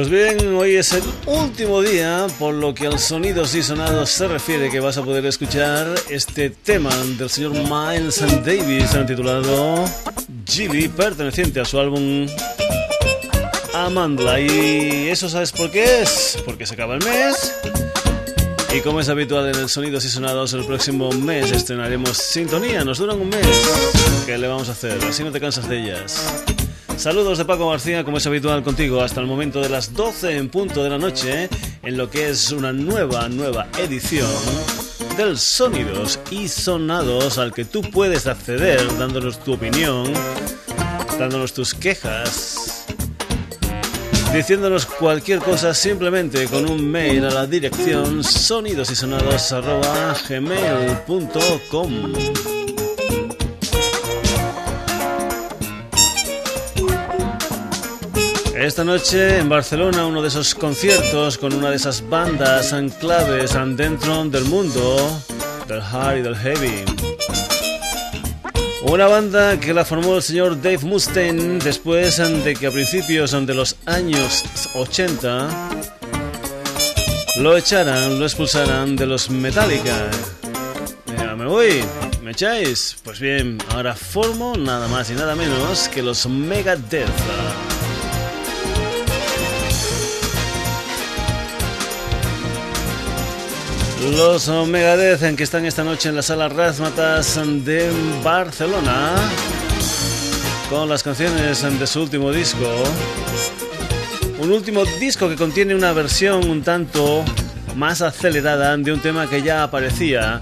Pues bien, hoy es el último día, por lo que al sonidos y sonados se refiere que vas a poder escuchar este tema del señor Miles Davis titulado Gilly, perteneciente a su álbum Amandla. Y eso sabes por qué es, porque se acaba el mes. Y como es habitual en el Sonidos y Sonados, el próximo mes estrenaremos Sintonía. Nos duran un mes. ¿Qué le vamos a hacer? Así no te cansas de ellas. Saludos de Paco García, como es habitual contigo, hasta el momento de las 12 en punto de la noche, en lo que es una nueva, nueva edición del Sonidos y Sonados al que tú puedes acceder dándonos tu opinión, dándonos tus quejas, diciéndonos cualquier cosa simplemente con un mail a la dirección sonidosysonados.gmail.com Esta noche en Barcelona uno de esos conciertos con una de esas bandas anclaves dentro del mundo del hard y del heavy. Una banda que la formó el señor Dave Mustaine después de que a principios de los años 80 lo echaran, lo expulsaran de los Metallica. Ya me voy, ¿me echáis? Pues bien, ahora formo nada más y nada menos que los Megadeth. Los Megadeth que están esta noche en la sala Razmatas de Barcelona con las canciones de su último disco. Un último disco que contiene una versión un tanto más acelerada de un tema que ya aparecía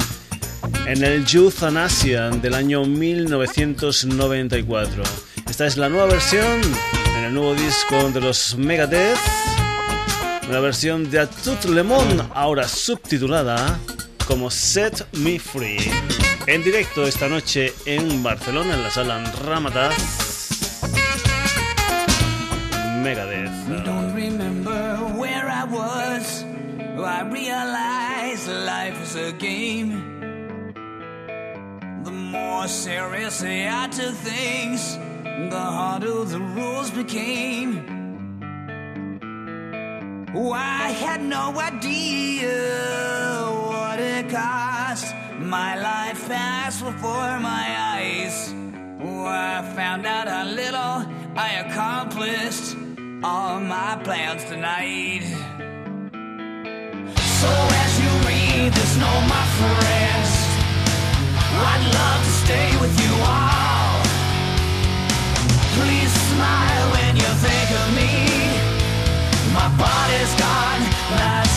en el Youth Asian del año 1994. Esta es la nueva versión en el nuevo disco de los Megadeth una versión de A Tout Le Monde, ahora subtitulada como Set Me Free. En directo esta noche en Barcelona, en la sala Ramata. Megadeth. Don't remember where I was. I realized life is a game. The more serious I took things, the harder the rules became. Oh, I had no idea what it cost. My life passed before my eyes. Oh, I found out how little I accomplished all my plans tonight. So as you read this note, my friends, I'd love to stay with you all. Please smile when you think of me. Body's gone,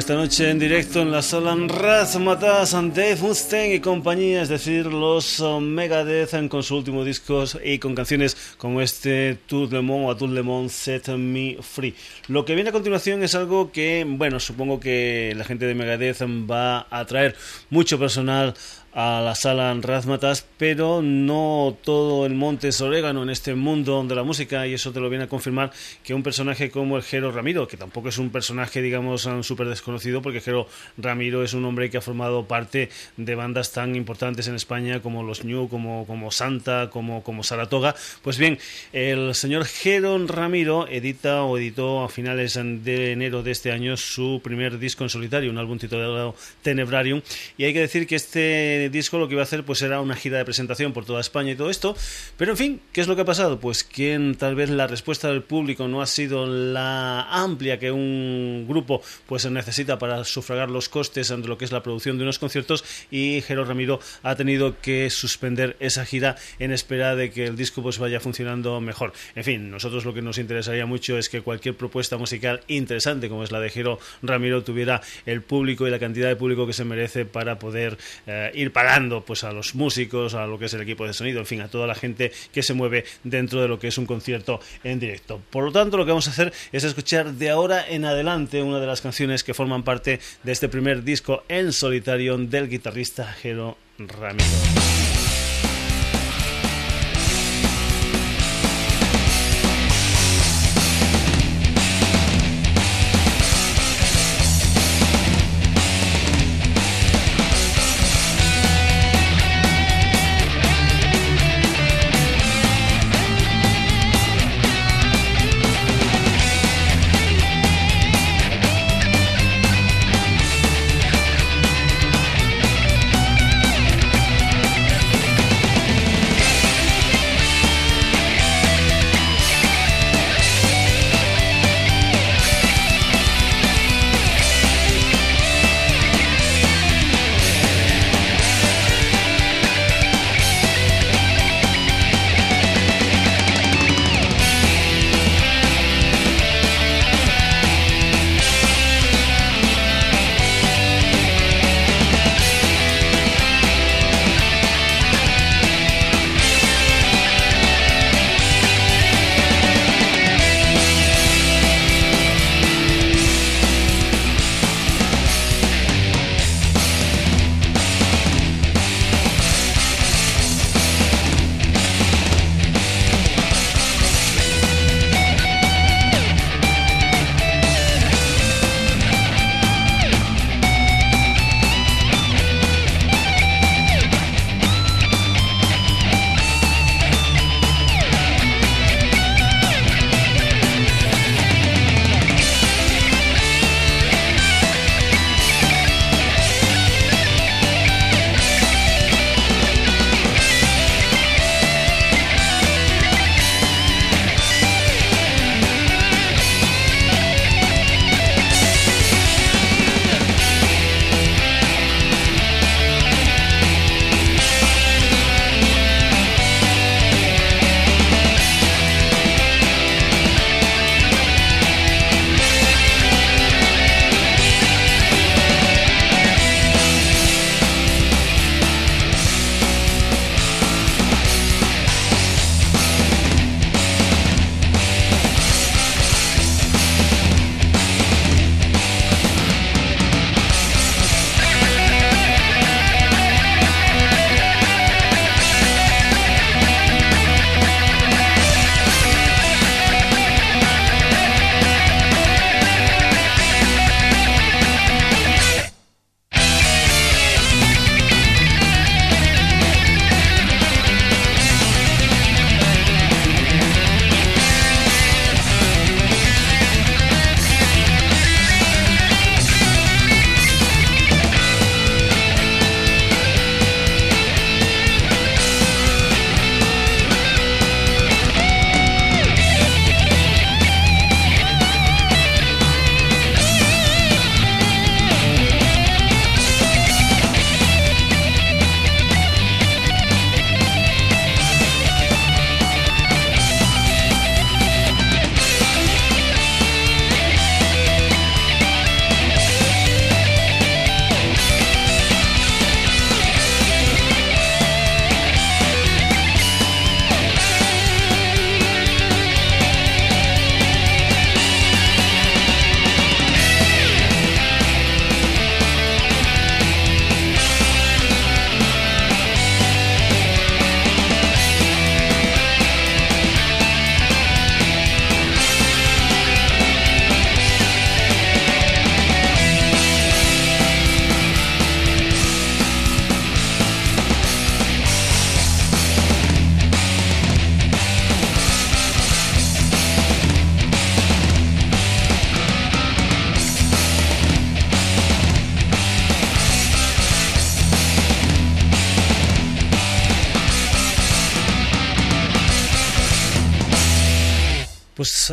Esta noche en directo en la sala Razmatas, Dave Mustaine y compañía, es decir, los Megadeth con su último disco y con canciones como este Tout le Monde o Tout le Monde Set Me Free. Lo que viene a continuación es algo que, bueno, supongo que la gente de Megadeth va a traer mucho personal a la sala Razmatas, pero no todo el monte es orégano en este mundo de la música y eso te lo viene a confirmar que un personaje como el Jero Ramiro, que tampoco es un personaje digamos súper desconocido porque Jero Ramiro es un hombre que ha formado parte de bandas tan importantes en España como los New, como, como Santa, como, como Saratoga, pues bien, el señor Jero Ramiro edita o editó a finales de enero de este año su primer disco en solitario, un álbum titulado Tenebrarium y hay que decir que este disco lo que iba a hacer pues era una gira de presentación por toda España y todo esto. Pero en fin, ¿qué es lo que ha pasado? Pues que tal vez la respuesta del público no ha sido la amplia que un grupo pues necesita para sufragar los costes de lo que es la producción de unos conciertos y Jero Ramiro ha tenido que suspender esa gira en espera de que el disco pues vaya funcionando mejor. En fin, nosotros lo que nos interesaría mucho es que cualquier propuesta musical interesante como es la de Jero Ramiro tuviera el público y la cantidad de público que se merece para poder eh, ir pagando pues a los músicos, a lo que es el equipo de sonido, en fin, a toda la gente que se mueve dentro de lo que es un concierto en directo. Por lo tanto, lo que vamos a hacer es escuchar de ahora en adelante una de las canciones que forman parte de este primer disco en solitario del guitarrista Jero Ramiro.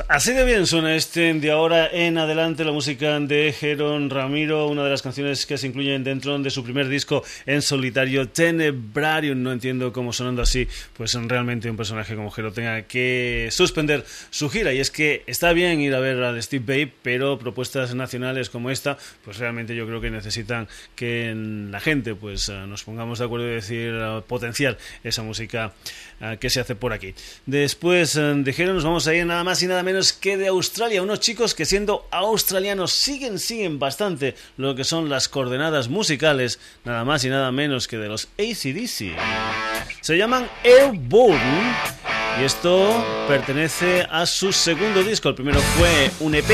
Así de bien suena este de ahora en adelante la música de Jeron Ramiro, una de las canciones que se incluyen dentro de su primer disco en solitario, Tenebrarium. No entiendo cómo sonando así, pues realmente un personaje como Jero tenga que suspender su gira. Y es que está bien ir a ver al Steve Babe, pero propuestas nacionales como esta, pues realmente yo creo que necesitan que la gente pues nos pongamos de acuerdo y decir potenciar esa música que se hace por aquí. Después eh, de Jero nos vamos a ir nada más y nada menos que de Australia, unos chicos que siendo australianos siguen, siguen bastante lo que son las coordenadas musicales, nada más y nada menos que de los ACDC. Se llaman Airborne y esto pertenece a su segundo disco. El primero fue un EP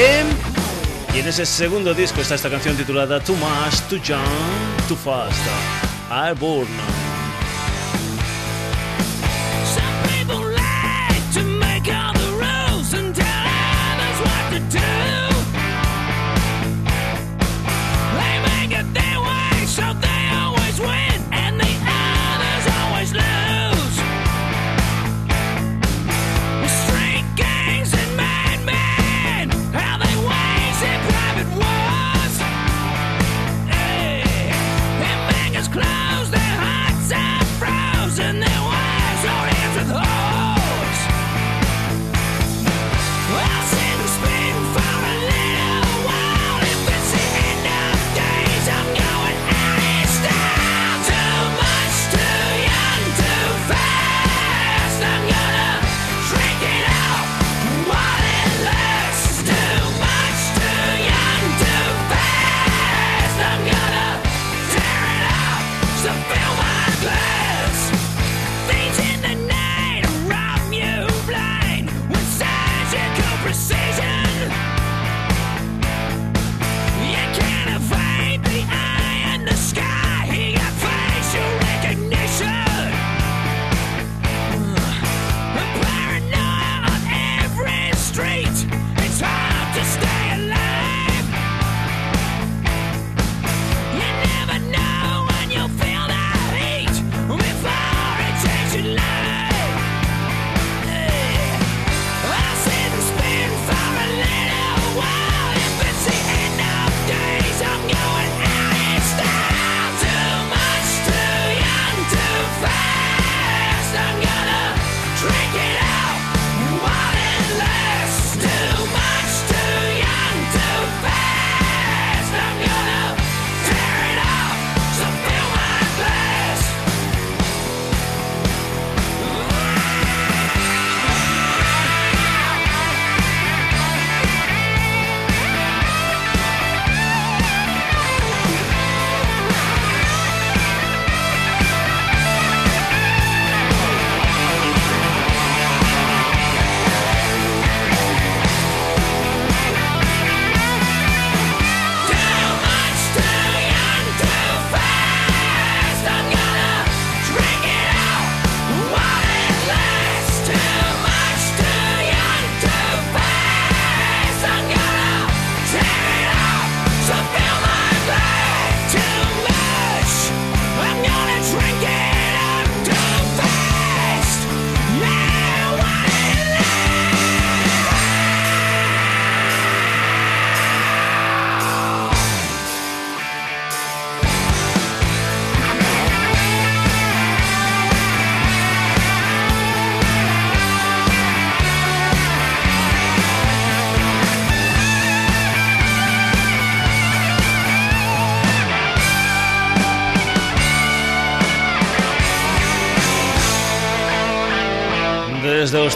y en ese segundo disco está esta canción titulada Too Much, Too Young, Too Fast. Airborne.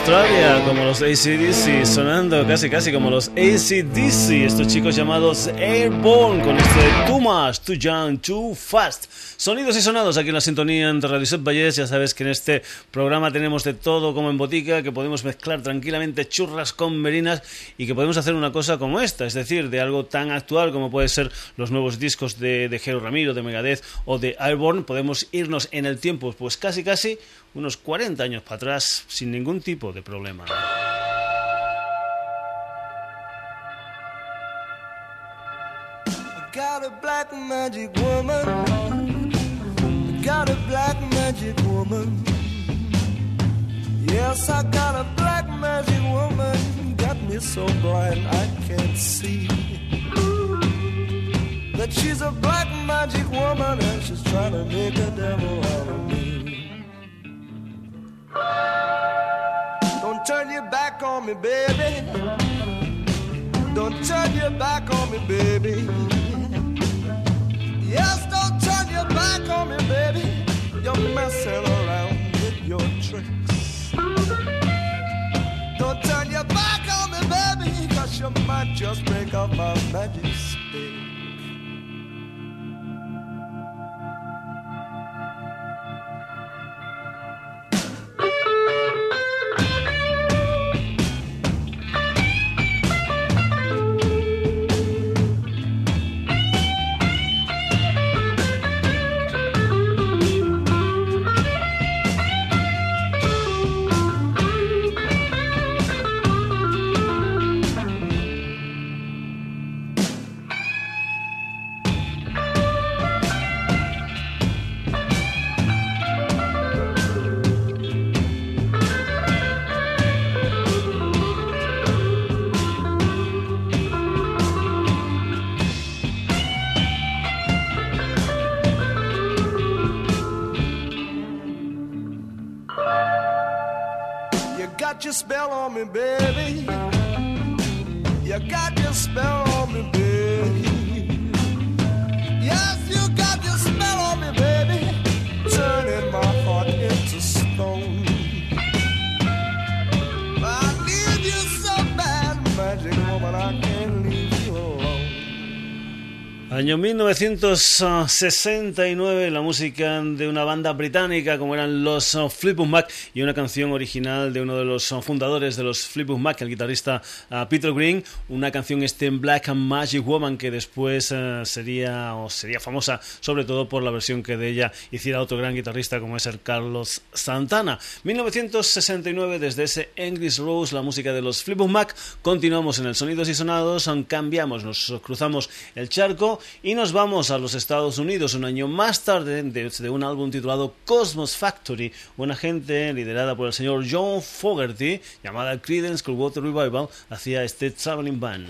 Como los ACDC, sonando casi casi como los ACDC, estos chicos llamados Airborne, con este Too Much, Too Young, Too Fast. Sonidos y sonados aquí en la sintonía de Radio Set Valles. Ya sabes que en este programa tenemos de todo como en botica, que podemos mezclar tranquilamente churras con merinas y que podemos hacer una cosa como esta, es decir, de algo tan actual como puede ser los nuevos discos de, de Jero Ramiro, de Megadeth o de Airborne, podemos irnos en el tiempo, pues casi casi unos 40 años para atrás sin ningún tipo de problema. Yes, I got a black magic woman. Got me so blind I can't see that she's a black magic woman and she's trying to make a devil out of me. Me, baby. Don't turn your back on me, baby. Yes, don't turn your back on me, baby. You're messing around with your tricks. Don't turn your back on me, baby, cause you might just break up my magic spell on me, baby. You got your spell Año 1969, la música de una banda británica como eran los uh, Fleetwood Mac y una canción original de uno de los uh, fundadores de los Fleetwood Mac, el guitarrista uh, Peter Green, una canción este en Black Magic Woman que después sería o sería famosa sobre todo por la versión que de ella hiciera otro gran guitarrista como es el Carlos Santana. 1969, desde ese English Rose, la música de los Fleetwood Mac, continuamos en el Sonidos y Sonados, cambiamos, nos cruzamos el charco y nos vamos a los Estados Unidos un año más tarde desde un álbum titulado Cosmos Factory, una gente liderada por el señor John Fogerty, llamada Creedence Clearwater Revival, hacía este traveling band.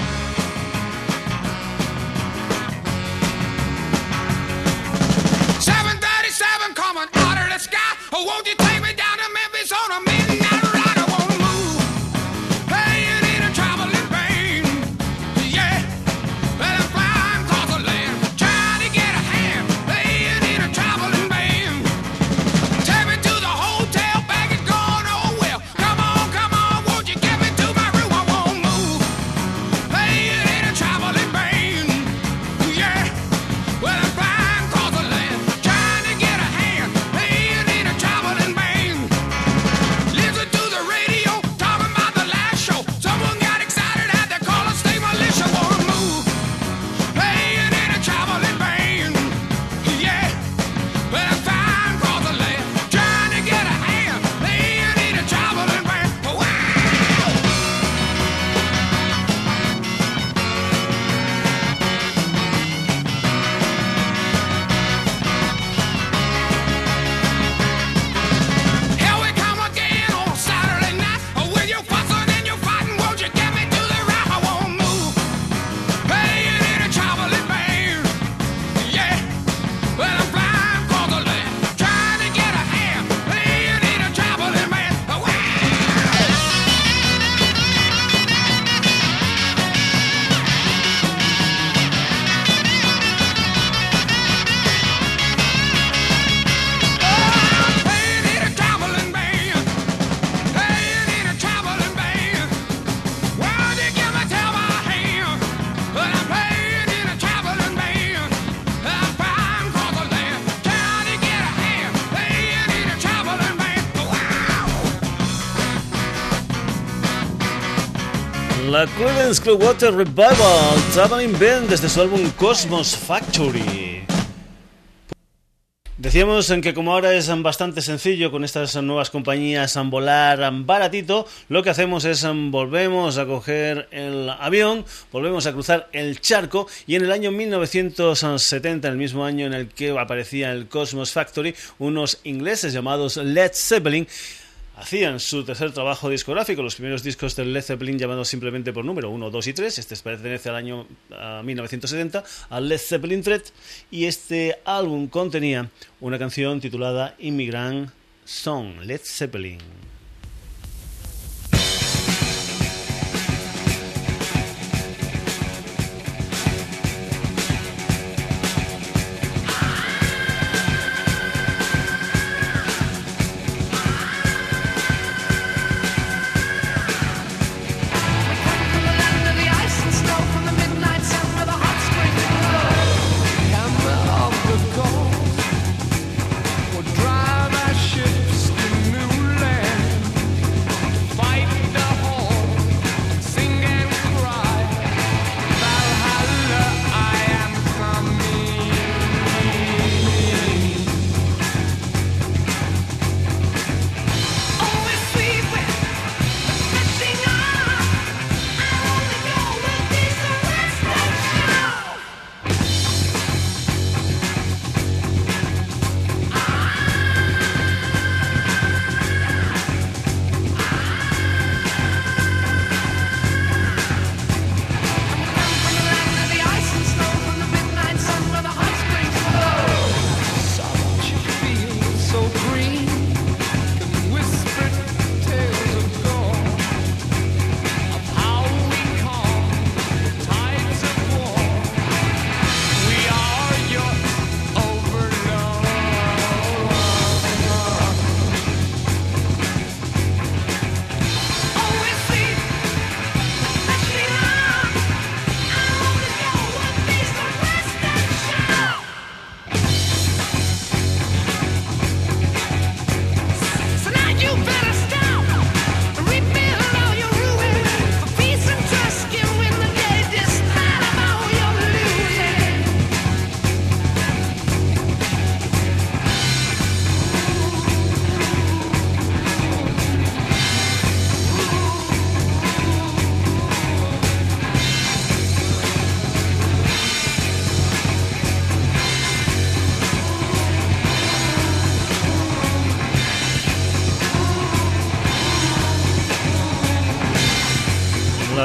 La Creedence Clearwater Revival, Traveling Band desde su álbum Cosmos Factory. Decíamos en que como ahora es bastante sencillo con estas nuevas compañías volar baratito, lo que hacemos es volvemos a coger el avión, volvemos a cruzar el charco y en el año 1970, el mismo año en el que aparecía el Cosmos Factory, unos ingleses llamados Led Zeppelin hacían su tercer trabajo discográfico, los primeros discos del Led Zeppelin llamados simplemente por número 1, 2 y 3. Este pertenece al año 1970, al Led Zeppelin Thread, y este álbum contenía una canción titulada Immigrant Song, Led Zeppelin.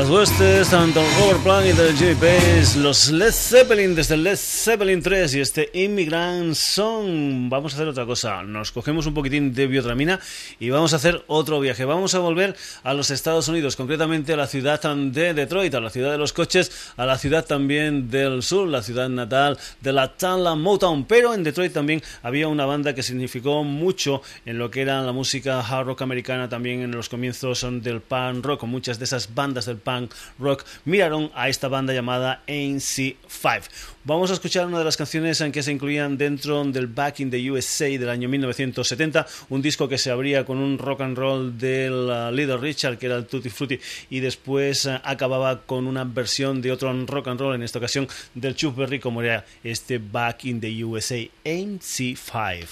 Huestes, tanto Robert Plant y del Jimmy los Led Zeppelin desde el Led 3 y este Immigrant Song. Vamos a hacer otra cosa, nos cogemos un poquitín de biotramina y vamos a hacer otro viaje. Vamos a volver a los Estados Unidos, concretamente a la ciudad de Detroit, a la ciudad de los coches, a la ciudad también del sur, la ciudad natal de la Tala Motown. Pero en Detroit también había una banda que significó mucho en lo que era la música hard rock americana, también en los comienzos del punk rock, muchas de esas bandas del punk rock miraron a esta banda llamada ANC5. Vamos a escuchar una de las canciones en que se incluían dentro del Back in the USA del año 1970, un disco que se abría con un rock and roll del uh, Little Richard, que era el Tutti Frutti, y después uh, acababa con una versión de otro rock and roll, en esta ocasión del Chuck Berry, como era este Back in the USA ANC5.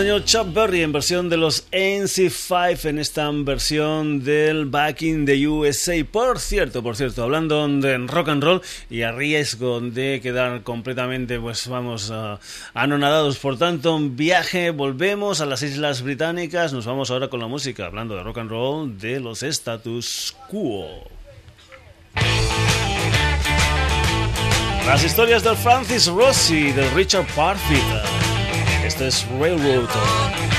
Señor Chuck Berry en versión de los NC5 en esta versión del Back in the USA. Por cierto, por cierto, hablando de rock and roll y a riesgo de quedar completamente, pues vamos, uh, anonadados por tanto un viaje, volvemos a las Islas Británicas, nos vamos ahora con la música, hablando de rock and roll de los status quo. Las historias del Francis Rossi, del Richard Parfitt. Este es Railroad.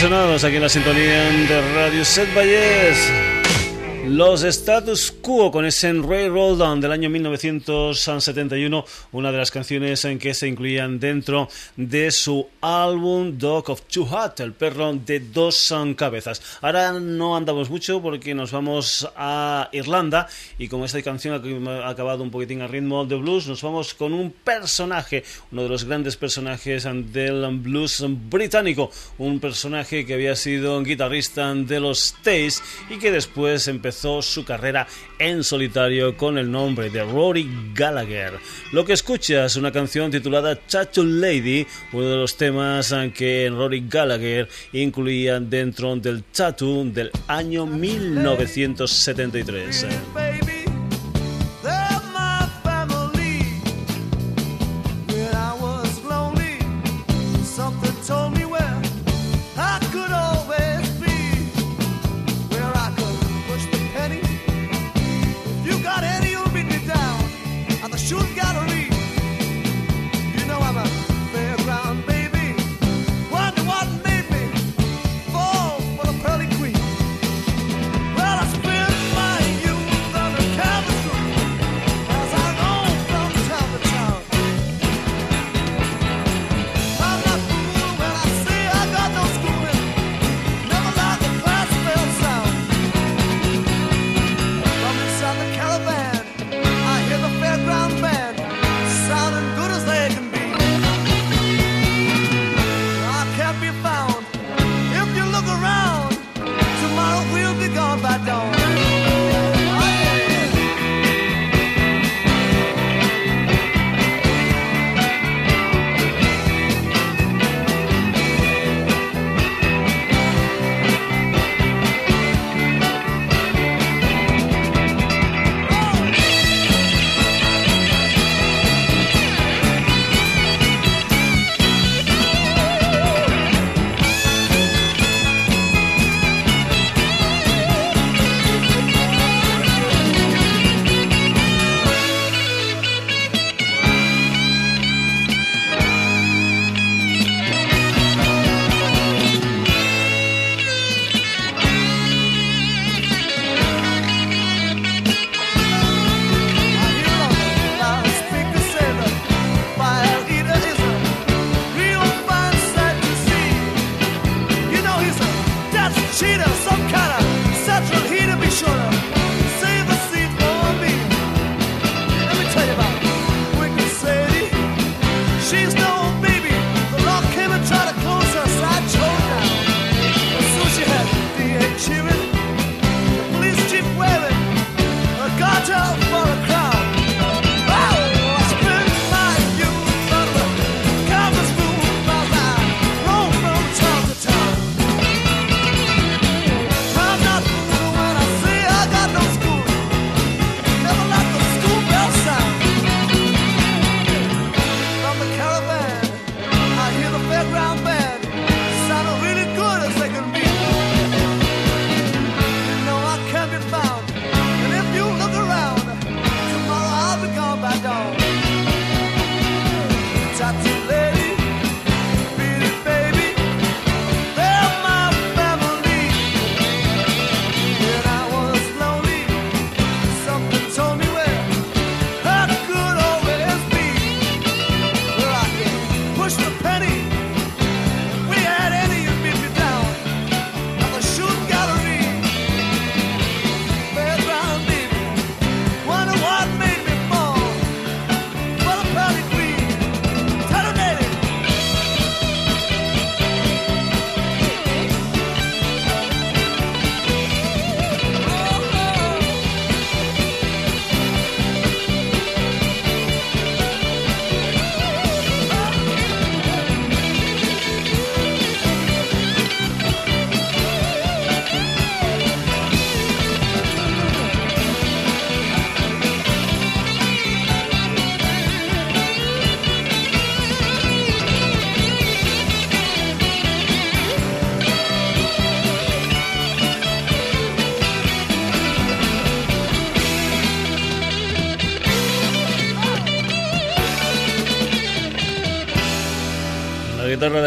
Sonados aquí en la sintonía de Radio Set Valles. Los Status Quo con ese Railroad del año 1971, una de las canciones en que se incluían dentro de su álbum Dog of Two Hat, el perro de dos cabezas. Ahora no andamos mucho porque nos vamos a Irlanda y como esta canción ha acabado un poquitín a ritmo de blues, nos vamos con un personaje, uno de los grandes personajes del blues británico, un personaje que había sido guitarrista de los States y que después empezó su carrera en solitario con el nombre de Rory Gallagher. Lo que escuchas es una canción titulada Tattoo Lady, uno de los temas que Rory Gallagher incluía dentro del Tattoo del año 1973.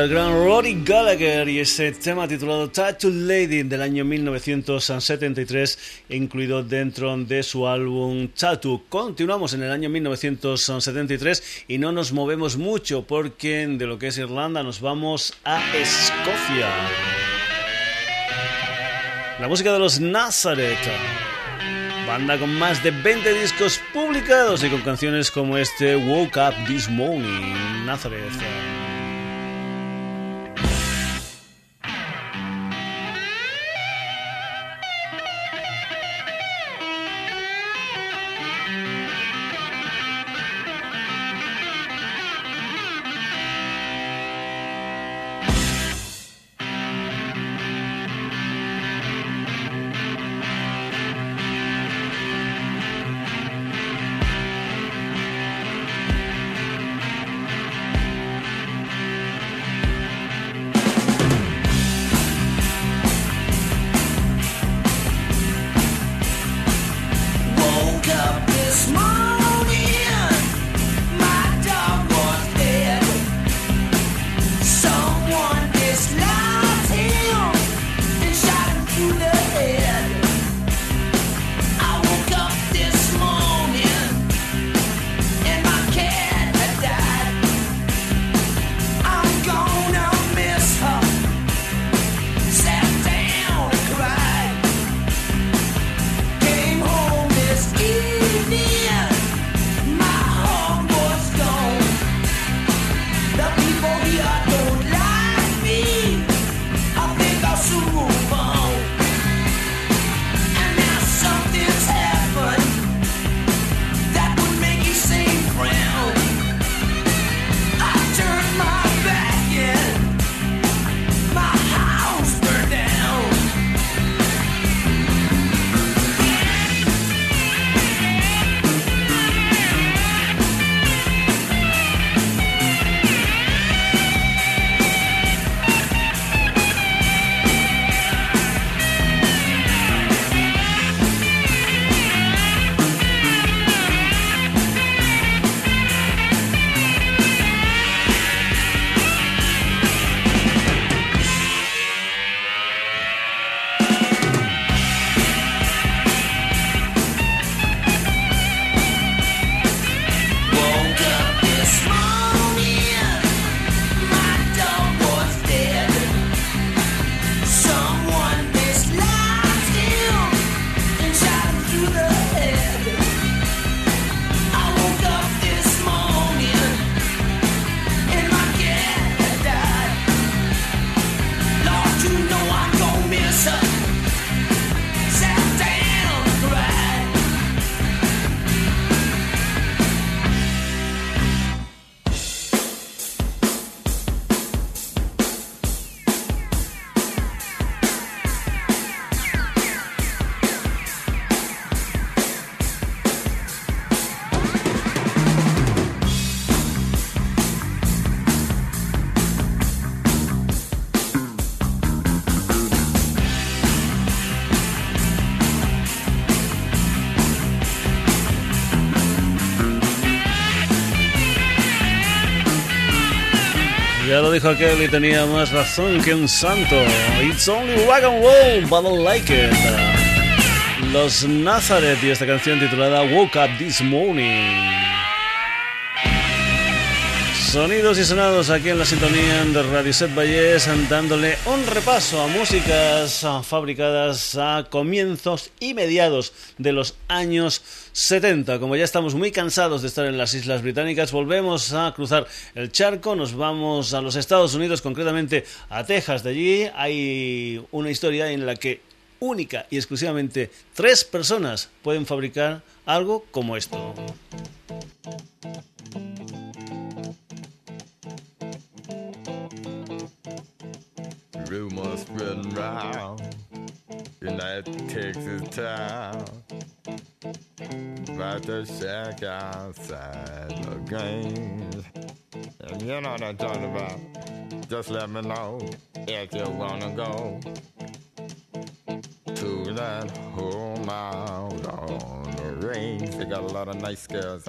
Del gran Rory Gallagher y ese tema titulado Tattoo Lady del año 1973 incluido dentro de su álbum Tattoo. Continuamos en el año 1973 y no nos movemos mucho porque de lo que es Irlanda nos vamos a Escocia. La música de los Nazareth. Banda con más de 20 discos publicados y con canciones como este Woke Up This Morning, Nazareth. Dijo aquel y tenía más razón que un santo. It's only rock and roll, but I like it. Los Nazareth y esta canción titulada Woke Up This Morning. Sonidos y sonados aquí en la sintonía de Radio Set Valles, dándole un repaso a músicas fabricadas a comienzos y mediados de los años 70. Como ya estamos muy cansados de estar en las Islas Británicas, volvemos a cruzar el charco, nos vamos a los Estados Unidos, concretamente a Texas. De allí hay una historia en la que única y exclusivamente tres personas pueden fabricar algo como esto. That Texas town about the shack outside the games. And you know what I'm talking about. Just let me know if you wanna go to that home out on the range. They got a lot of nice girls.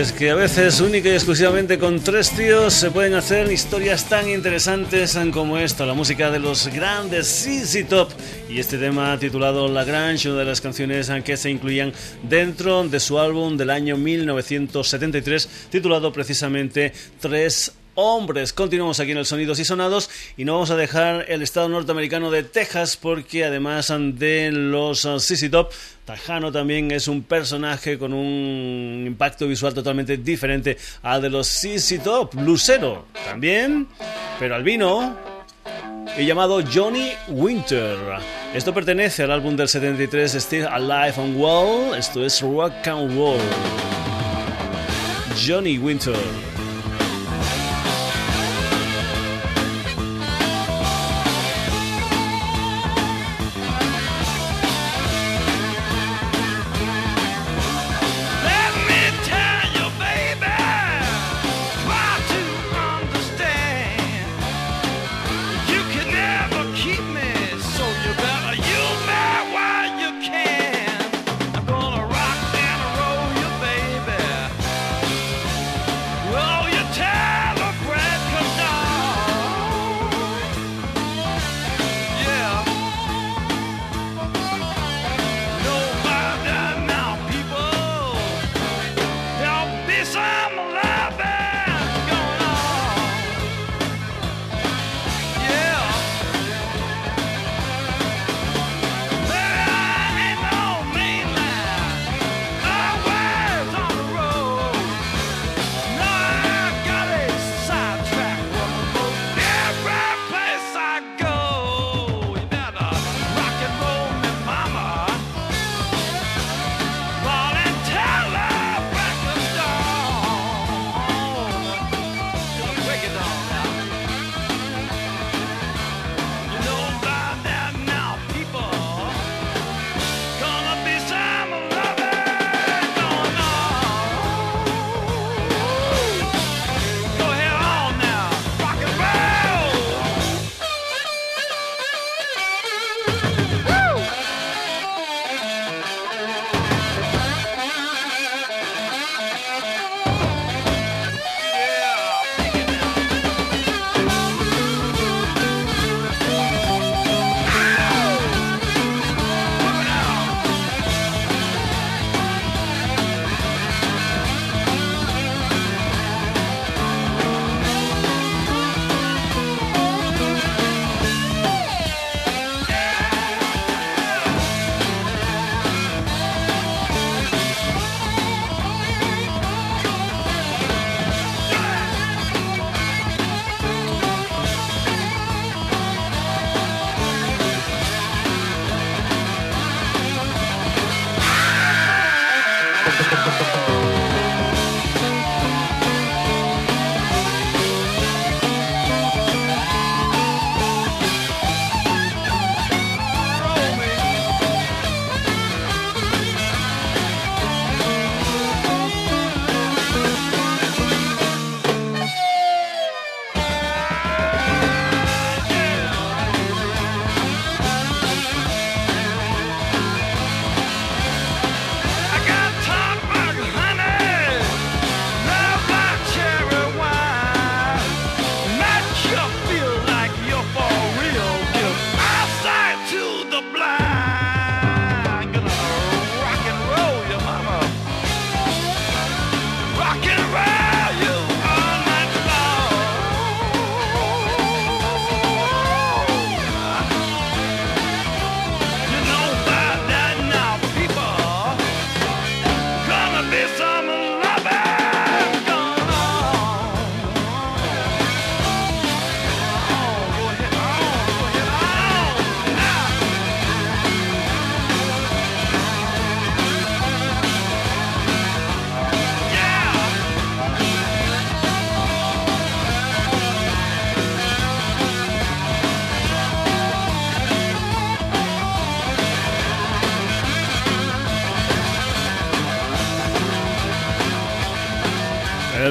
Es que a veces única y exclusivamente con tres tíos se pueden hacer historias tan interesantes como esta, la música de los grandes CC Top y este tema titulado La Grange, una de las canciones que se incluían dentro de su álbum del año 1973 titulado precisamente Tres hombres. Continuamos aquí en el Sonidos y Sonados y no vamos a dejar el estado norteamericano de Texas porque además de los CC Top Tajano también es un personaje con un impacto visual totalmente diferente al de los CC Top. Lucero también, pero albino y llamado Johnny Winter. Esto pertenece al álbum del 73 Still Alive and Well. Esto es Rock and Roll. Johnny Winter.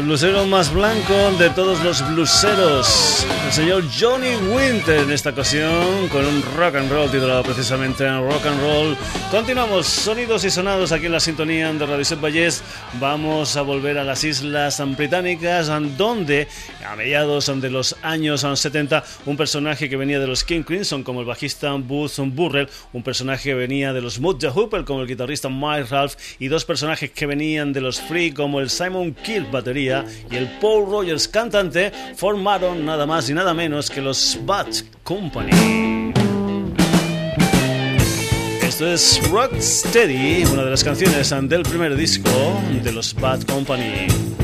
Blusero más blanco de todos los bluseros, el señor Johnny Winter en esta ocasión con un rock and roll titulado precisamente Rock and Roll. Continuamos, sonidos y sonados aquí en la sintonía de Radio Set Valles. Vamos a volver a las Islas Británicas, donde a mediados de los años 70 un personaje que venía de los King Crimson como el bajista Booth Burrell, un personaje que venía de los Mood Hooper como el guitarrista Mike Ralph y dos personajes que venían de los Free como el Simon Kill batería y el Paul Rogers cantante formaron nada más y nada menos que los Bad Company. Esto es Rock Steady, una de las canciones del primer disco de los Bad Company.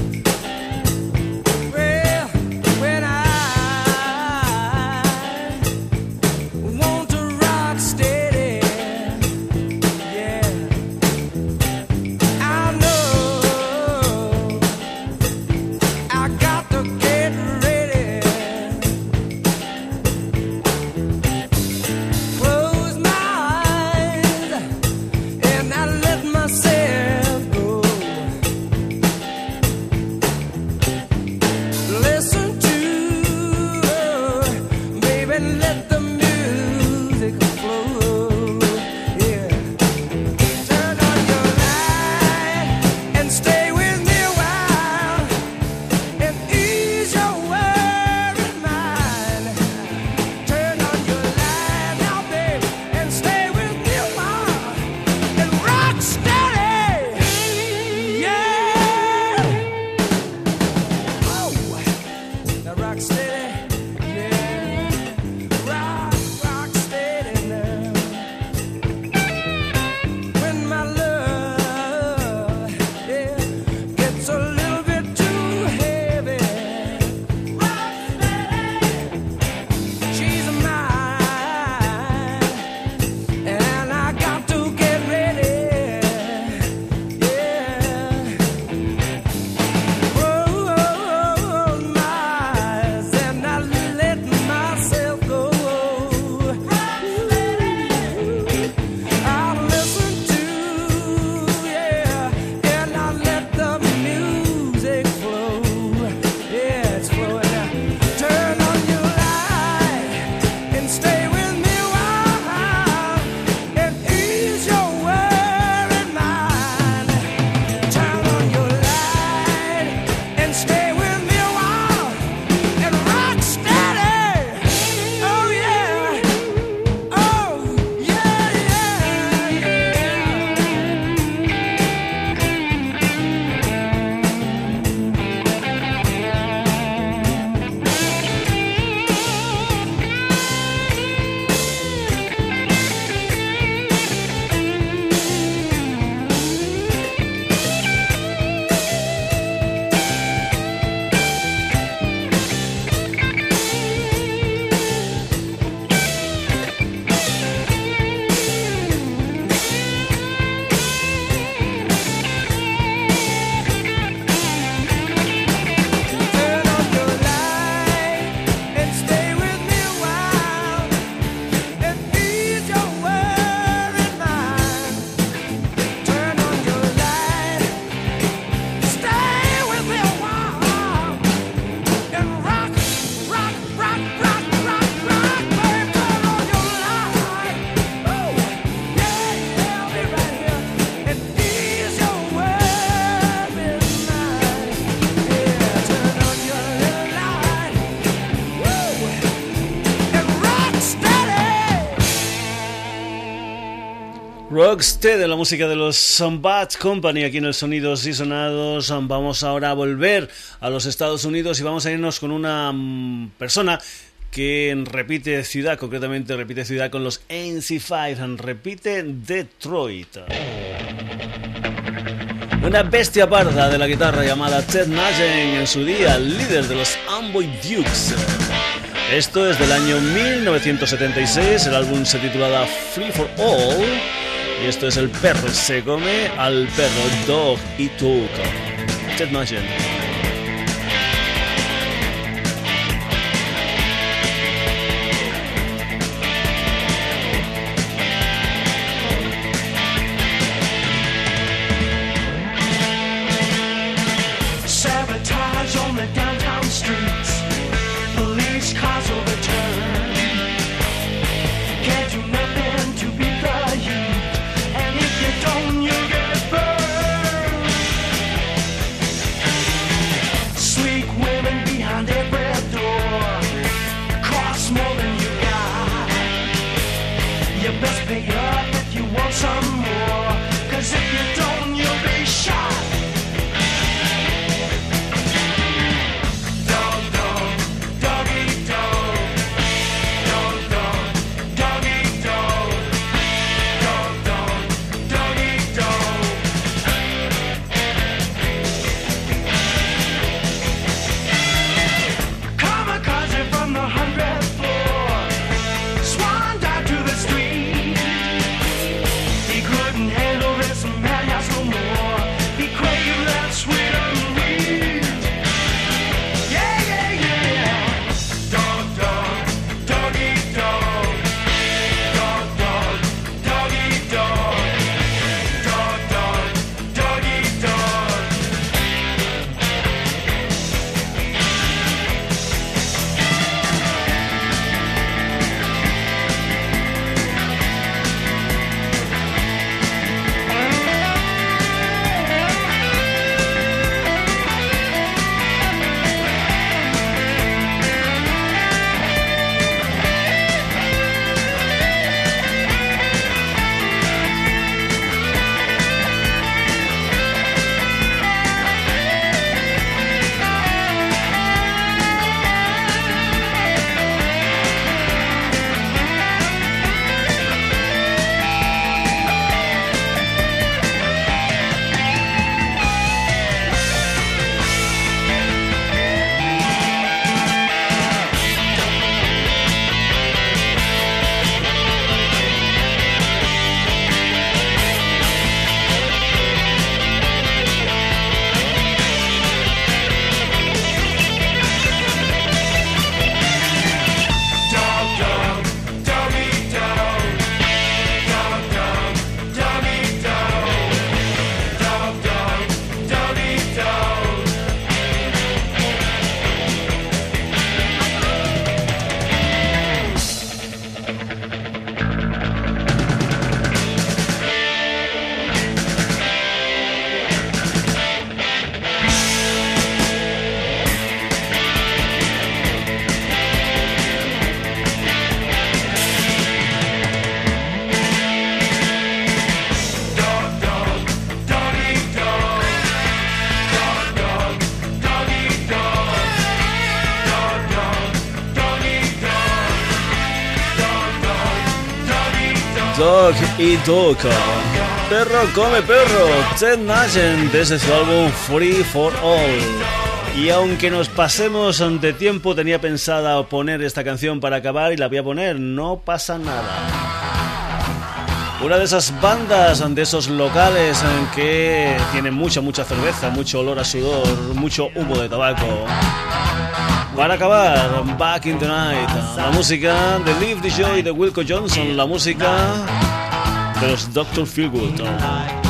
De la música de los Bad Company aquí en el Sonidos y Sonados. Vamos ahora a volver a los Estados Unidos y vamos a irnos con una mm, persona que repite ciudad, concretamente repite ciudad con los NC5, repite Detroit. Una bestia parda de la guitarra llamada Ted Nugent en su día, líder de los Amboy Dukes. Esto es del año 1976, el álbum se titulaba Free for All y esto es el perro se come al perro Dog y Nugent. Y Dog. Perro come perro. Ted Nugent desde su álbum Free for All. Y aunque nos pasemos ante tiempo, tenía pensada poner esta canción para acabar y la voy a poner. No pasa nada. Una de esas bandas, de esos locales en que tienen mucha, mucha cerveza, mucho olor a sudor, mucho humo de tabaco. Para acabar, Back in the Night, la música de Live the Joy de Wilco Johnson, la música de los Dr. Feelgood.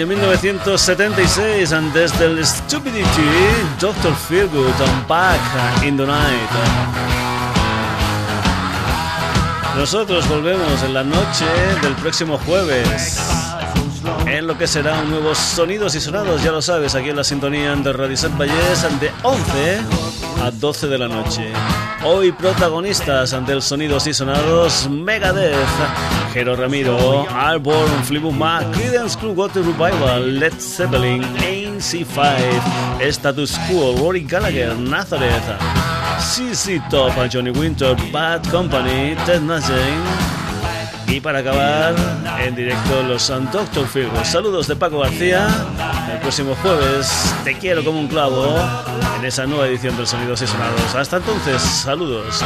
Año 1976, desde el Stupidity, Dr. Feelgood on Back in the Night. Nosotros volvemos en la noche del próximo jueves en lo que será un nuevo Sonidos y Sonados, ya lo sabes, aquí en la sintonía de Radio Set Valles de 11 a 12 de la noche. Hoy protagonistas ante el Sonidos y Sonados Megadeth, Jero Ramiro, Alborn, Fleetwood Mac, Creedence Clearwater Revival, Led Zeppelin, ANC5, Status Quo, Rory Gallagher, Nazareth, CC Top, Johnny Winter, Bad Company, Ted Nugent y para acabar, en directo los Doctor Phil. Saludos de Paco García. El próximo jueves te quiero como un clavo en esa nueva edición de Sonidos y Sonados. Hasta entonces, saludos.